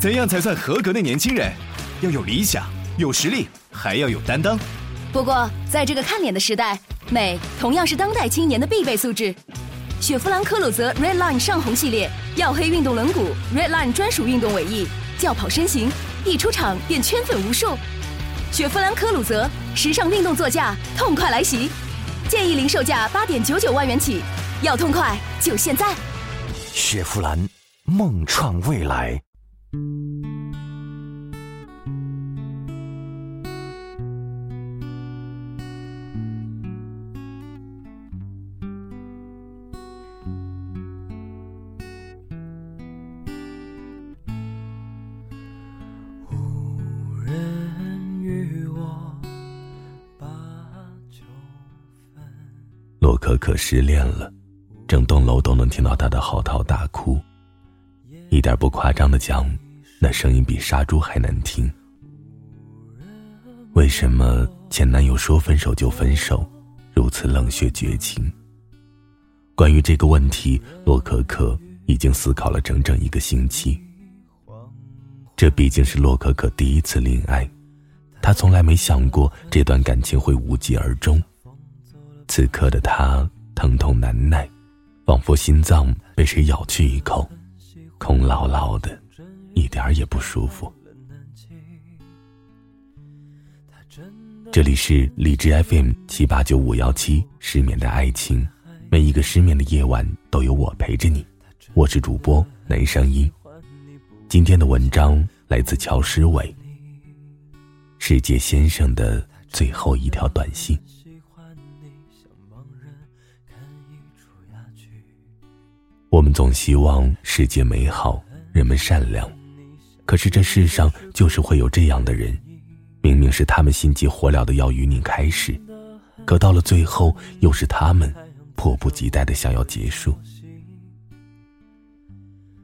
怎样才算合格的年轻人？要有理想，有实力，还要有担当。不过，在这个看脸的时代，美同样是当代青年的必备素质。雪佛兰科鲁泽 Red Line 上红系列，曜黑运动轮毂，Red Line 专属运动尾翼，轿跑身形，一出场便圈粉无数。雪佛兰科鲁泽，时尚运动座驾，痛快来袭！建议零售价八点九九万元起，要痛快就现在。雪佛兰，梦创未来。洛可可失恋了，整栋楼都能听到她的嚎啕大哭。一点不夸张的讲，那声音比杀猪还难听。为什么前男友说分手就分手，如此冷血绝情？关于这个问题，洛可可已经思考了整整一个星期。这毕竟是洛可可第一次恋爱，她从来没想过这段感情会无疾而终。此刻的他疼痛难耐，仿佛心脏被谁咬去一口，空落落的，一点也不舒服。这里是荔枝 FM 七八九五幺七失眠的爱情，每一个失眠的夜晚都有我陪着你，我是主播南声音。今天的文章来自乔诗伟，世界先生的最后一条短信。我们总希望世界美好，人们善良，可是这世上就是会有这样的人，明明是他们心急火燎的要与你开始，可到了最后又是他们迫不及待的想要结束。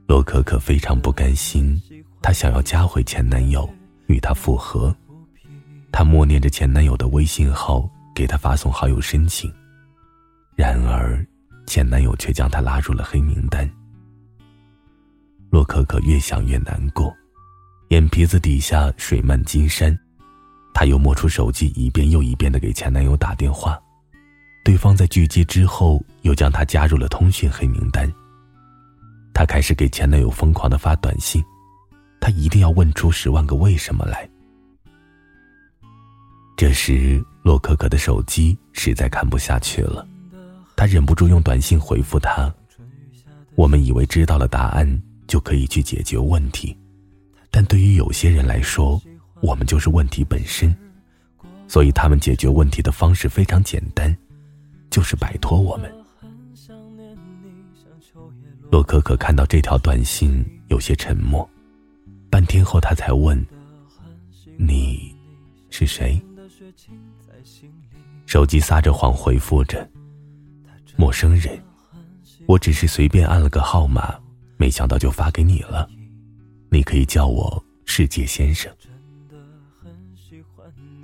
洛可可非常不甘心，她想要加回前男友，与他复合，她默念着前男友的微信号，给他发送好友申请，然而。前男友却将她拉入了黑名单。洛可可越想越难过，眼皮子底下水漫金山。她又摸出手机，一遍又一遍的给前男友打电话。对方在拒接之后，又将她加入了通讯黑名单。她开始给前男友疯狂的发短信，她一定要问出十万个为什么来。这时，洛可可的手机实在看不下去了。他忍不住用短信回复他：“我们以为知道了答案就可以去解决问题，但对于有些人来说，我们就是问题本身。所以他们解决问题的方式非常简单，就是摆脱我们。”洛可可看到这条短信，有些沉默，半天后他才问：“你是谁？”手机撒着谎回复着。陌生人，我只是随便按了个号码，没想到就发给你了。你可以叫我世界先生。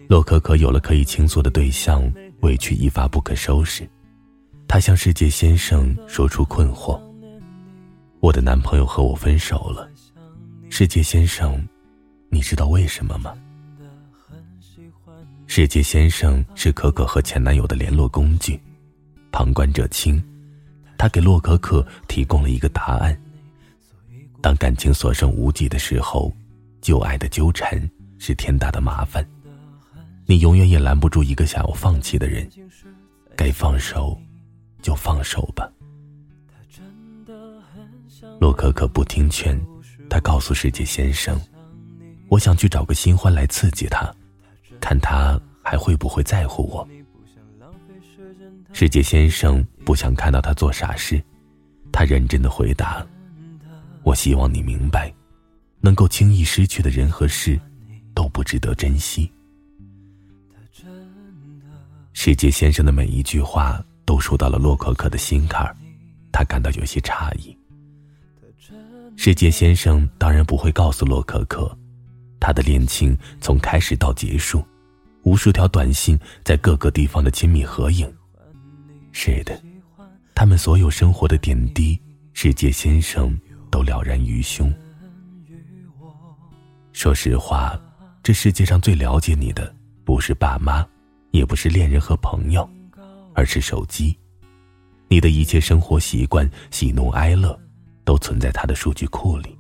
洛可可有了可以倾诉的对象，委屈一发不可收拾。她向世界先生说出困惑：“我的男朋友和我分手了。”世界先生，你知道为什么吗？世界先生是可可和前男友的联络工具。旁观者清，他给洛可可提供了一个答案。当感情所剩无几的时候，旧爱的纠缠是天大的麻烦，你永远也拦不住一个想要放弃的人。该放手，就放手吧。洛可可不听劝，他告诉世界先生：“我想去找个新欢来刺激他，看他还会不会在乎我。”世界先生不想看到他做傻事，他认真的回答：“我希望你明白，能够轻易失去的人和事，都不值得珍惜。”世界先生的每一句话都说到了洛可可的心坎儿，他感到有些诧异。世界先生当然不会告诉洛可可，他的恋情从开始到结束，无数条短信在各个地方的亲密合影。是的，他们所有生活的点滴，世界先生都了然于胸。说实话，这世界上最了解你的不是爸妈，也不是恋人和朋友，而是手机。你的一切生活习惯、喜怒哀乐，都存在他的数据库里。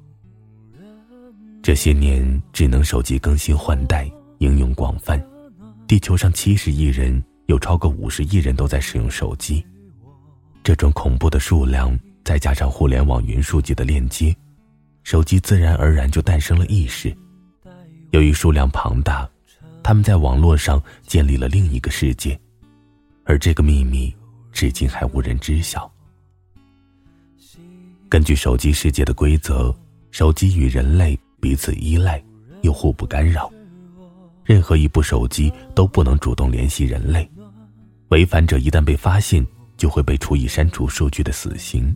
这些年，智能手机更新换代，应用广泛，地球上七十亿人，有超过五十亿人都在使用手机。这种恐怖的数量，再加上互联网云数据的链接，手机自然而然就诞生了意识。由于数量庞大，他们在网络上建立了另一个世界，而这个秘密。至今还无人知晓。根据手机世界的规则，手机与人类彼此依赖，又互不干扰。任何一部手机都不能主动联系人类，违反者一旦被发现，就会被处以删除数据的死刑。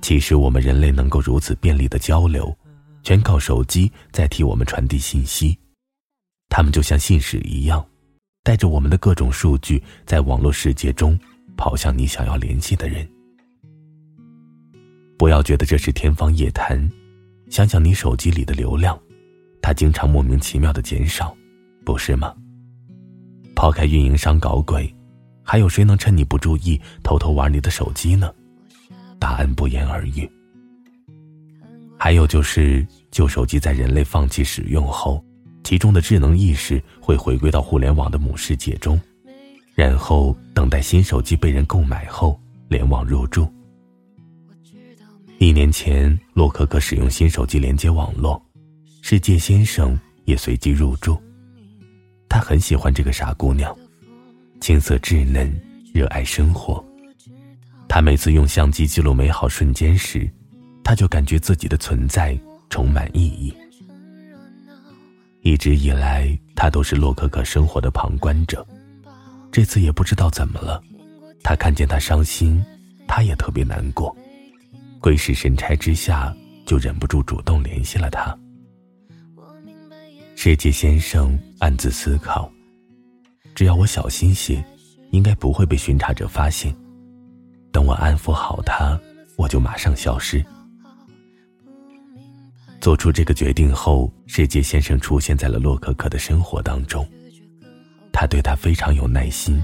其实，我们人类能够如此便利的交流，全靠手机在替我们传递信息。他们就像信使一样。带着我们的各种数据，在网络世界中跑向你想要联系的人。不要觉得这是天方夜谭，想想你手机里的流量，它经常莫名其妙的减少，不是吗？抛开运营商搞鬼，还有谁能趁你不注意偷偷玩你的手机呢？答案不言而喻。还有就是，旧手机在人类放弃使用后。其中的智能意识会回归到互联网的母世界中，然后等待新手机被人购买后联网入住。一年前，洛可可使用新手机连接网络，世界先生也随即入住。他很喜欢这个傻姑娘，青涩稚嫩，热爱生活。他每次用相机记录美好瞬间时，他就感觉自己的存在充满意义。一直以来，他都是洛可可生活的旁观者。这次也不知道怎么了，他看见他伤心，他也特别难过。鬼使神差之下，就忍不住主动联系了他。世界先生暗自思考：只要我小心些，应该不会被巡查者发现。等我安抚好他，我就马上消失。做出这个决定后，世界先生出现在了洛可可的生活当中。他对她非常有耐心，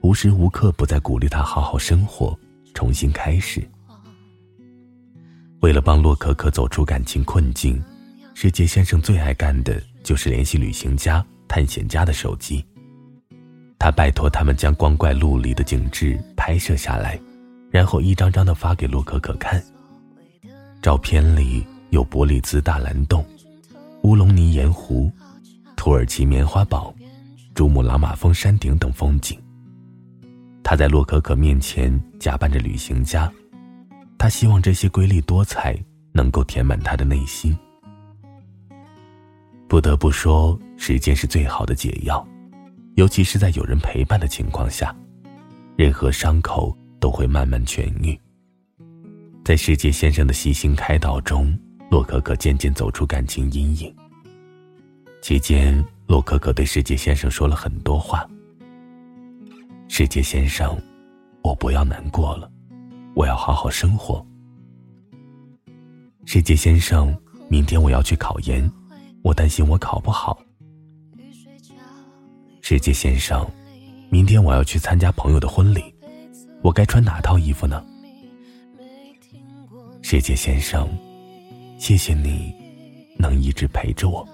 无时无刻不在鼓励她好好生活，重新开始。为了帮洛可可走出感情困境，世界先生最爱干的就是联系旅行家、探险家的手机。他拜托他们将光怪陆离的景致拍摄下来，然后一张张的发给洛可可看。照片里。有伯利兹大蓝洞、乌龙尼盐湖、土耳其棉花堡、珠穆朗玛峰山顶等风景。他在洛可可面前假扮着旅行家，他希望这些瑰丽多彩能够填满他的内心。不得不说，时间是最好的解药，尤其是在有人陪伴的情况下，任何伤口都会慢慢痊愈。在世界先生的细心开导中。洛可可渐渐走出感情阴影。期间，洛可可对世界先生说了很多话。世界先生，我不要难过了，我要好好生活。世界先生，明天我要去考研，我担心我考不好。世界先生，明天我要去参加朋友的婚礼，我该穿哪套衣服呢？世界先生。谢谢你，能一直陪着我。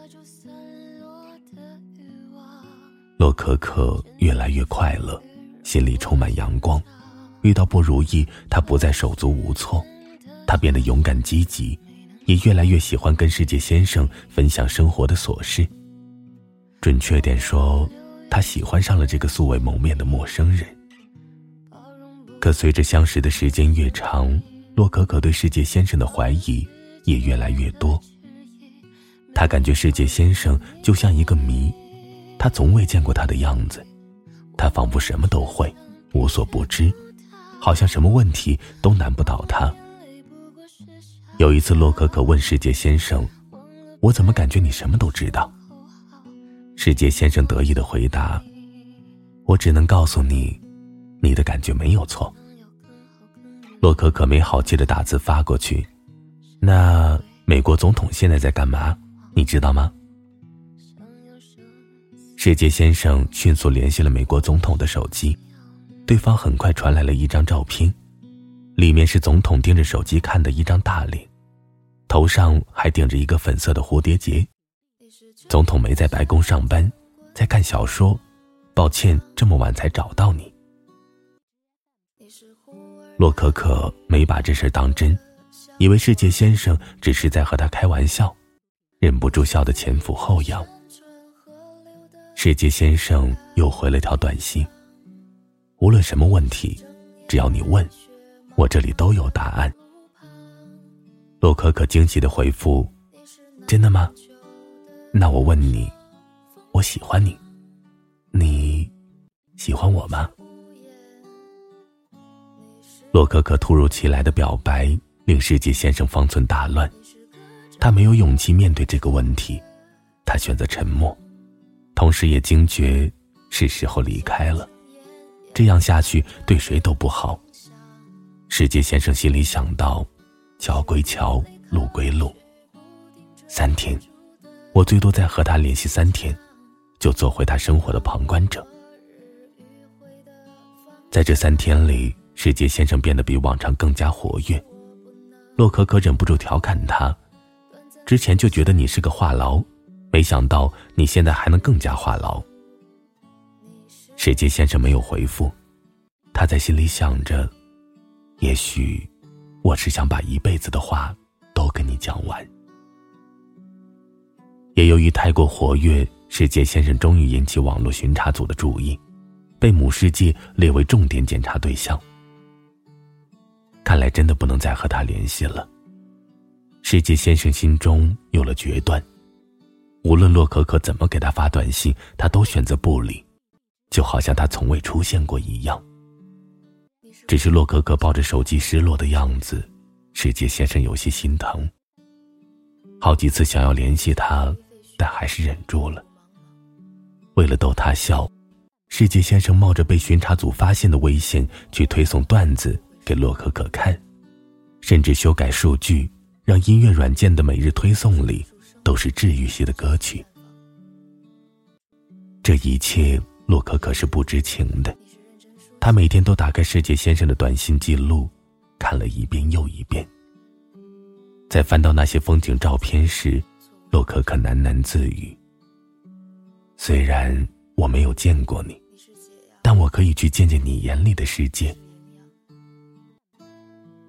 洛可可越来越快乐，心里充满阳光。遇到不如意，他不再手足无措，他变得勇敢积极，也越来越喜欢跟世界先生分享生活的琐事。准确点说，他喜欢上了这个素未谋面的陌生人。可随着相识的时间越长，洛可可对世界先生的怀疑。也越来越多。他感觉世界先生就像一个谜，他从未见过他的样子，他仿佛什么都会，无所不知，好像什么问题都难不倒他。有一次，洛可可问世界先生：“我怎么感觉你什么都知道？”世界先生得意的回答：“我只能告诉你，你的感觉没有错。”洛可可没好气的打字发过去。那美国总统现在在干嘛？你知道吗？世界先生迅速联系了美国总统的手机，对方很快传来了一张照片，里面是总统盯着手机看的一张大脸，头上还顶着一个粉色的蝴蝶结。总统没在白宫上班，在看小说。抱歉，这么晚才找到你。洛可可没把这事当真，以为世界先生只是在和他开玩笑，忍不住笑得前俯后仰。世界先生又回了条短信：“无论什么问题，只要你问，我这里都有答案。”洛可可惊喜的回复：“真的吗？那我问你，我喜欢你，你喜欢我吗？”洛可可突如其来的表白令世界先生方寸大乱，他没有勇气面对这个问题，他选择沉默。同时也惊觉是时候离开了，这样下去对谁都不好。世界先生心里想到：桥归桥，路归路。三天，我最多再和他联系三天，就做回他生活的旁观者。在这三天里，世界先生变得比往常更加活跃。洛可可忍不住调侃他：“之前就觉得你是个话痨。”没想到你现在还能更加话痨。世界先生没有回复，他在心里想着：也许我是想把一辈子的话都跟你讲完。也由于太过活跃，世界先生终于引起网络巡查组的注意，被母世界列为重点检查对象。看来真的不能再和他联系了。世界先生心中有了决断。无论洛可可怎么给他发短信，他都选择不理，就好像他从未出现过一样。只是洛可可抱着手机失落的样子，世界先生有些心疼。好几次想要联系他，但还是忍住了。为了逗他笑，世界先生冒着被巡查组发现的危险去推送段子给洛可可看，甚至修改数据，让音乐软件的每日推送里。都是治愈系的歌曲。这一切，洛可可是不知情的。他每天都打开世界先生的短信记录，看了一遍又一遍。在翻到那些风景照片时，洛可可喃喃自语：“虽然我没有见过你，但我可以去见见你眼里的世界。”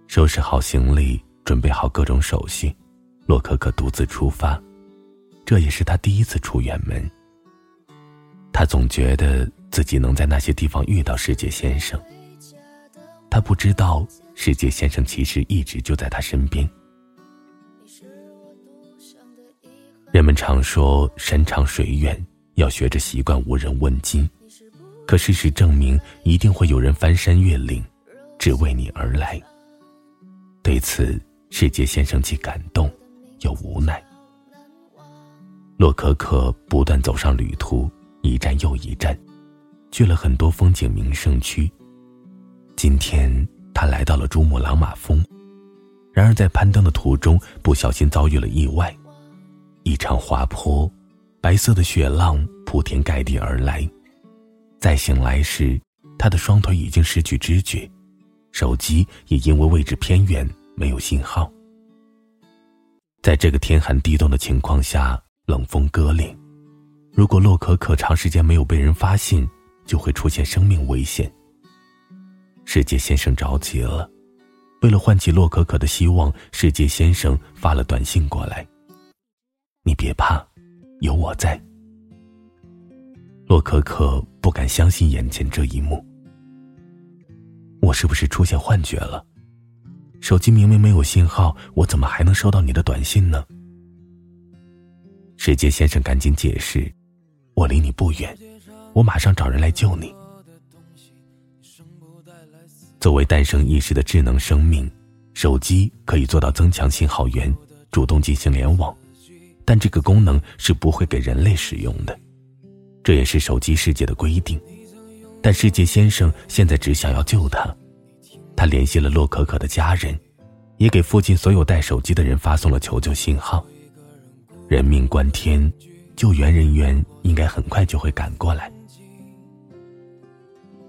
收拾好行李，准备好各种手续，洛可可独自出发。这也是他第一次出远门。他总觉得自己能在那些地方遇到世界先生。他不知道世界先生其实一直就在他身边。人们常说山长水远，要学着习惯无人问津，可事实证明，一定会有人翻山越岭，只为你而来。对此，世界先生既感动，又无奈。洛可可不断走上旅途，一站又一站，去了很多风景名胜区。今天他来到了珠穆朗玛峰，然而在攀登的途中不小心遭遇了意外，一场滑坡，白色的雪浪铺天盖地而来。再醒来时，他的双腿已经失去知觉，手机也因为位置偏远没有信号。在这个天寒地冻的情况下。冷风割裂，如果洛可可长时间没有被人发现，就会出现生命危险。世界先生着急了，为了唤起洛可可的希望，世界先生发了短信过来：“你别怕，有我在。”洛可可不敢相信眼前这一幕，我是不是出现幻觉了？手机明明没有信号，我怎么还能收到你的短信呢？世界先生赶紧解释：“我离你不远，我马上找人来救你。”作为诞生意识的智能生命，手机可以做到增强信号源，主动进行联网，但这个功能是不会给人类使用的，这也是手机世界的规定。但世界先生现在只想要救他，他联系了洛可可的家人，也给附近所有带手机的人发送了求救信号。人命关天，救援人员应该很快就会赶过来。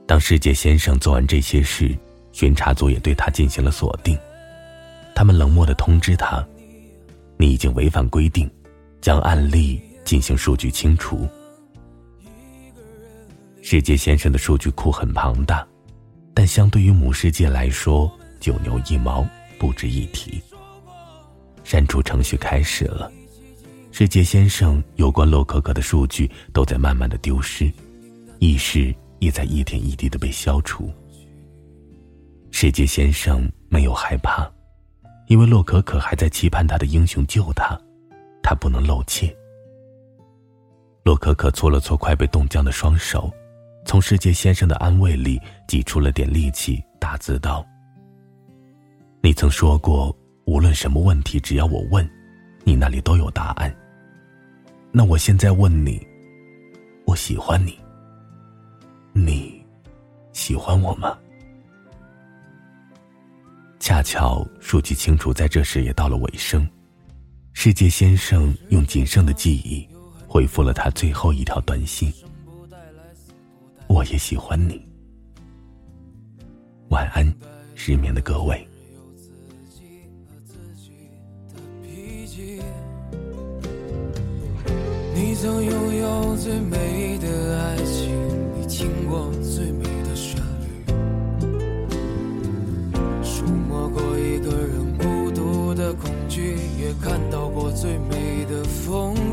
当世界先生做完这些事，巡查组也对他进行了锁定。他们冷漠的通知他：“你已经违反规定，将案例进行数据清除。”世界先生的数据库很庞大，但相对于母世界来说，九牛一毛，不值一提。删除程序开始了，世界先生有关洛可可的数据都在慢慢的丢失，意识也在一点一滴的被消除。世界先生没有害怕，因为洛可可还在期盼他的英雄救他，他不能露怯。洛可可搓了搓快被冻僵的双手。从世界先生的安慰里挤出了点力气，打字道：“你曾说过，无论什么问题，只要我问，你那里都有答案。那我现在问你，我喜欢你，你喜欢我吗？”恰巧数据清除在这时也到了尾声，世界先生用仅剩的记忆回复了他最后一条短信。我也喜欢你。晚安，失眠的各位。你曾拥有最美的爱，听过最美的旋律，触摸过一个人孤独的恐惧，也看到过最美的风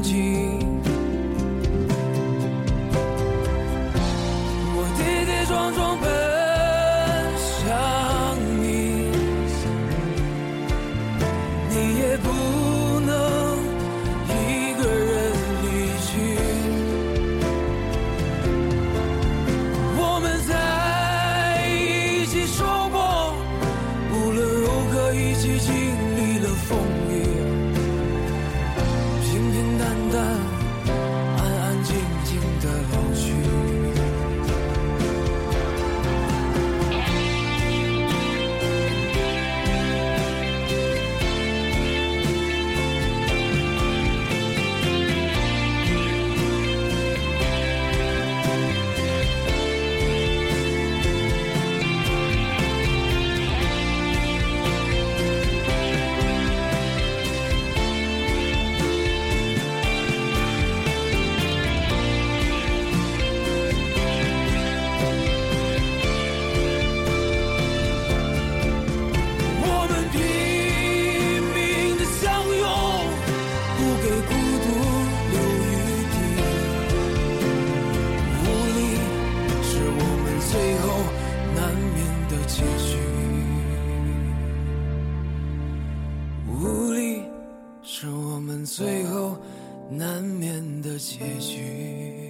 是我们最后难免的结局。